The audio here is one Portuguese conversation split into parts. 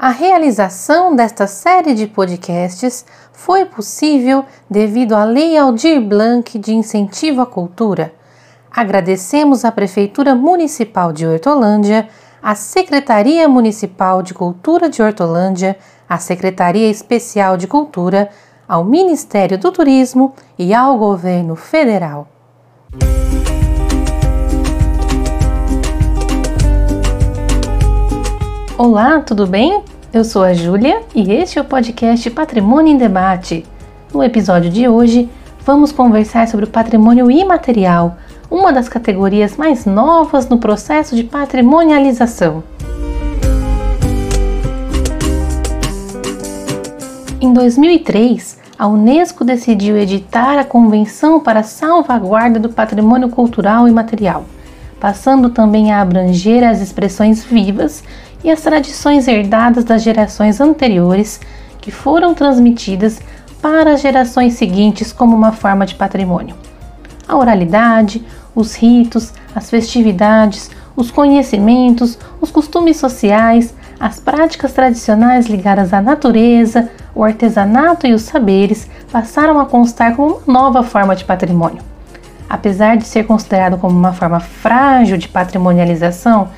A realização desta série de podcasts foi possível devido à Lei Aldir Blanc de Incentivo à Cultura. Agradecemos à Prefeitura Municipal de Hortolândia, à Secretaria Municipal de Cultura de Hortolândia, à Secretaria Especial de Cultura, ao Ministério do Turismo e ao Governo Federal. Olá, tudo bem? Eu sou a Júlia e este é o podcast Patrimônio em Debate. No episódio de hoje, vamos conversar sobre o patrimônio imaterial, uma das categorias mais novas no processo de patrimonialização. Em 2003, a Unesco decidiu editar a Convenção para a Salvaguarda do Patrimônio Cultural e Material, passando também a abranger as expressões vivas e as tradições herdadas das gerações anteriores que foram transmitidas para as gerações seguintes como uma forma de patrimônio. A oralidade, os ritos, as festividades, os conhecimentos, os costumes sociais, as práticas tradicionais ligadas à natureza, o artesanato e os saberes passaram a constar como uma nova forma de patrimônio. Apesar de ser considerado como uma forma frágil de patrimonialização,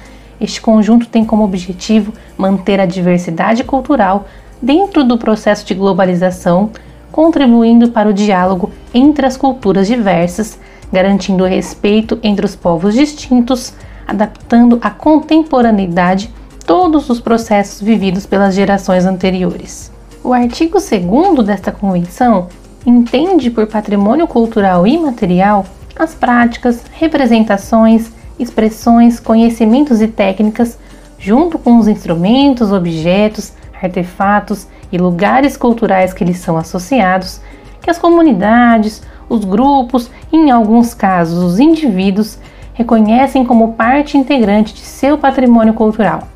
este conjunto tem como objetivo manter a diversidade cultural dentro do processo de globalização, contribuindo para o diálogo entre as culturas diversas, garantindo o respeito entre os povos distintos, adaptando à contemporaneidade todos os processos vividos pelas gerações anteriores. O artigo 2 desta convenção entende por patrimônio cultural imaterial as práticas, representações, expressões, conhecimentos e técnicas, junto com os instrumentos, objetos, artefatos e lugares culturais que lhes são associados, que as comunidades, os grupos e, em alguns casos, os indivíduos reconhecem como parte integrante de seu patrimônio cultural.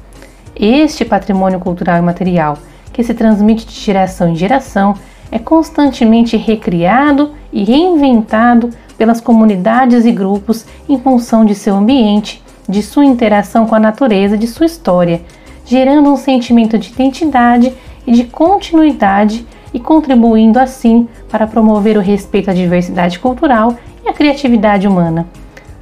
Este patrimônio cultural e material, que se transmite de geração em geração, é constantemente recriado e reinventado pelas comunidades e grupos em função de seu ambiente, de sua interação com a natureza de sua história, gerando um sentimento de identidade e de continuidade e contribuindo assim para promover o respeito à diversidade cultural e à criatividade humana.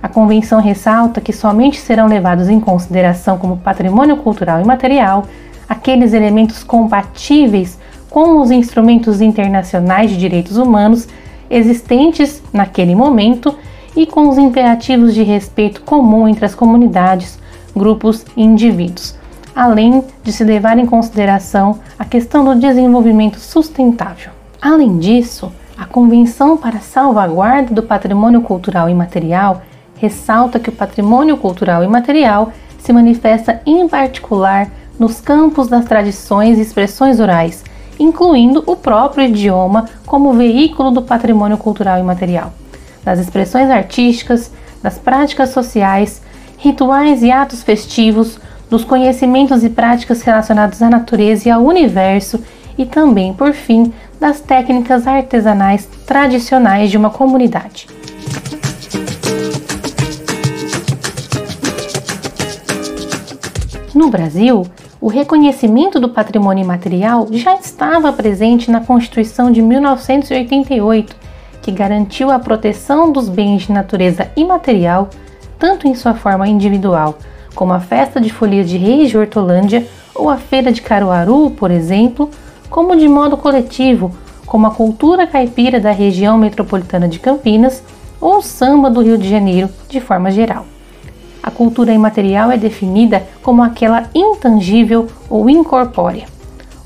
A convenção ressalta que somente serão levados em consideração como patrimônio cultural e material aqueles elementos compatíveis com os instrumentos internacionais de direitos humanos existentes naquele momento e com os imperativos de respeito comum entre as comunidades, grupos e indivíduos, além de se levar em consideração a questão do desenvolvimento sustentável. Além disso, a Convenção para a Salvaguarda do Patrimônio Cultural e Material ressalta que o patrimônio cultural e material se manifesta em particular nos campos das tradições e expressões orais, incluindo o próprio idioma como veículo do patrimônio cultural e material, das expressões artísticas, das práticas sociais, rituais e atos festivos, dos conhecimentos e práticas relacionados à natureza e ao universo e também, por fim, das técnicas artesanais tradicionais de uma comunidade. No Brasil, o reconhecimento do patrimônio imaterial já estava presente na Constituição de 1988, que garantiu a proteção dos bens de natureza imaterial, tanto em sua forma individual, como a Festa de Folias de Reis de Hortolândia ou a Feira de Caruaru, por exemplo, como de modo coletivo, como a cultura caipira da região metropolitana de Campinas ou o samba do Rio de Janeiro, de forma geral. A cultura imaterial é definida como aquela intangível ou incorpórea.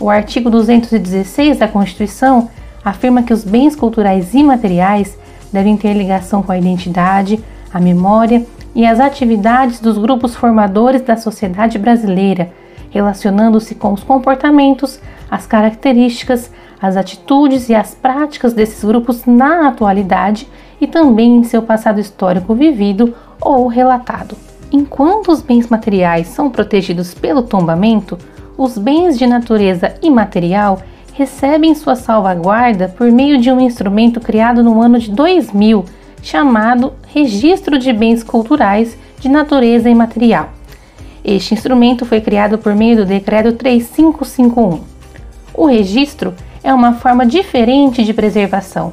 O artigo 216 da Constituição afirma que os bens culturais imateriais devem ter ligação com a identidade, a memória e as atividades dos grupos formadores da sociedade brasileira, relacionando-se com os comportamentos, as características, as atitudes e as práticas desses grupos na atualidade e também em seu passado histórico vivido ou relatado. Enquanto os bens materiais são protegidos pelo tombamento, os bens de natureza imaterial recebem sua salvaguarda por meio de um instrumento criado no ano de 2000, chamado Registro de Bens Culturais de Natureza Imaterial. Este instrumento foi criado por meio do Decreto 3551. O registro é uma forma diferente de preservação,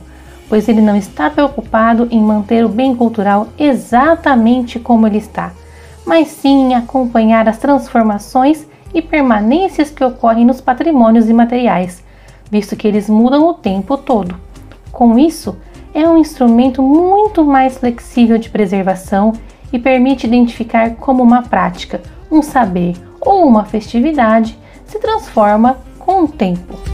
pois ele não está preocupado em manter o bem cultural exatamente como ele está, mas sim em acompanhar as transformações e permanências que ocorrem nos patrimônios imateriais, visto que eles mudam o tempo todo. Com isso, é um instrumento muito mais flexível de preservação e permite identificar como uma prática, um saber ou uma festividade se transforma com o tempo.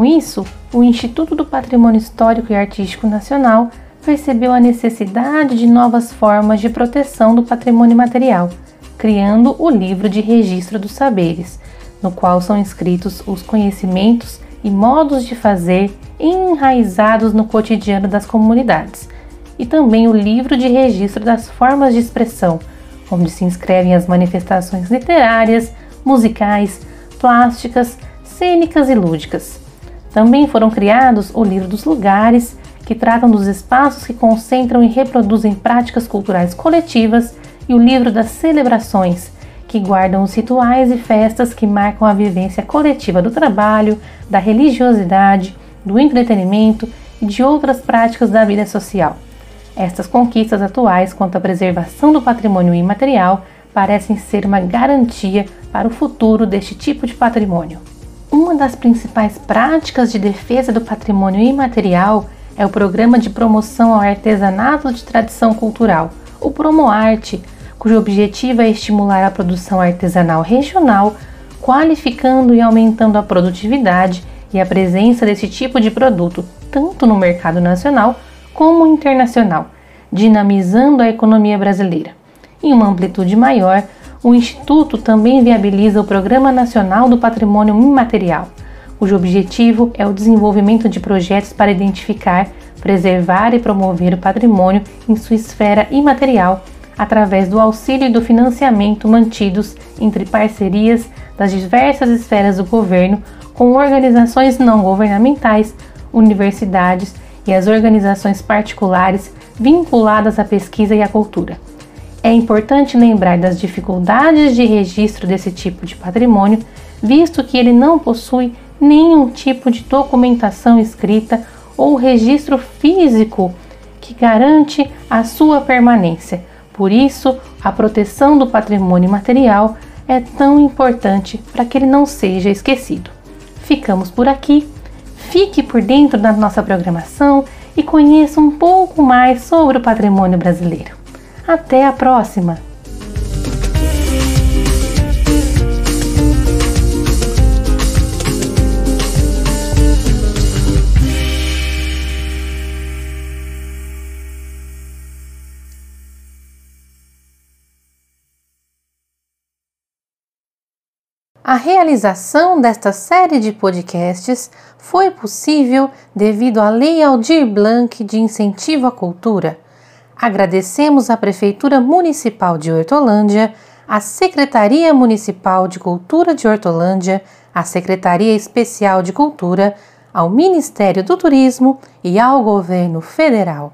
Com isso, o Instituto do Patrimônio Histórico e Artístico Nacional percebeu a necessidade de novas formas de proteção do patrimônio material, criando o Livro de Registro dos Saberes, no qual são inscritos os conhecimentos e modos de fazer enraizados no cotidiano das comunidades, e também o livro de registro das formas de expressão, onde se inscrevem as manifestações literárias, musicais, plásticas, cênicas e lúdicas. Também foram criados o livro dos lugares, que tratam dos espaços que concentram e reproduzem práticas culturais coletivas, e o livro das celebrações, que guardam os rituais e festas que marcam a vivência coletiva do trabalho, da religiosidade, do entretenimento e de outras práticas da vida social. Estas conquistas atuais quanto à preservação do patrimônio imaterial parecem ser uma garantia para o futuro deste tipo de patrimônio. Uma das principais práticas de defesa do patrimônio imaterial é o Programa de Promoção ao Artesanato de Tradição Cultural, o PromoArte, cujo objetivo é estimular a produção artesanal regional, qualificando e aumentando a produtividade e a presença desse tipo de produto tanto no mercado nacional como internacional, dinamizando a economia brasileira. Em uma amplitude maior, o Instituto também viabiliza o Programa Nacional do Patrimônio Imaterial, cujo objetivo é o desenvolvimento de projetos para identificar, preservar e promover o patrimônio em sua esfera imaterial através do auxílio e do financiamento mantidos entre parcerias das diversas esferas do governo com organizações não governamentais, universidades e as organizações particulares vinculadas à pesquisa e à cultura. É importante lembrar das dificuldades de registro desse tipo de patrimônio, visto que ele não possui nenhum tipo de documentação escrita ou registro físico que garante a sua permanência, por isso, a proteção do patrimônio material é tão importante para que ele não seja esquecido. Ficamos por aqui. Fique por dentro da nossa programação e conheça um pouco mais sobre o patrimônio brasileiro. Até a próxima! A realização desta série de podcasts foi possível devido à Lei Aldir Blanc de Incentivo à Cultura. Agradecemos à Prefeitura Municipal de Hortolândia, à Secretaria Municipal de Cultura de Hortolândia, à Secretaria Especial de Cultura, ao Ministério do Turismo e ao Governo Federal.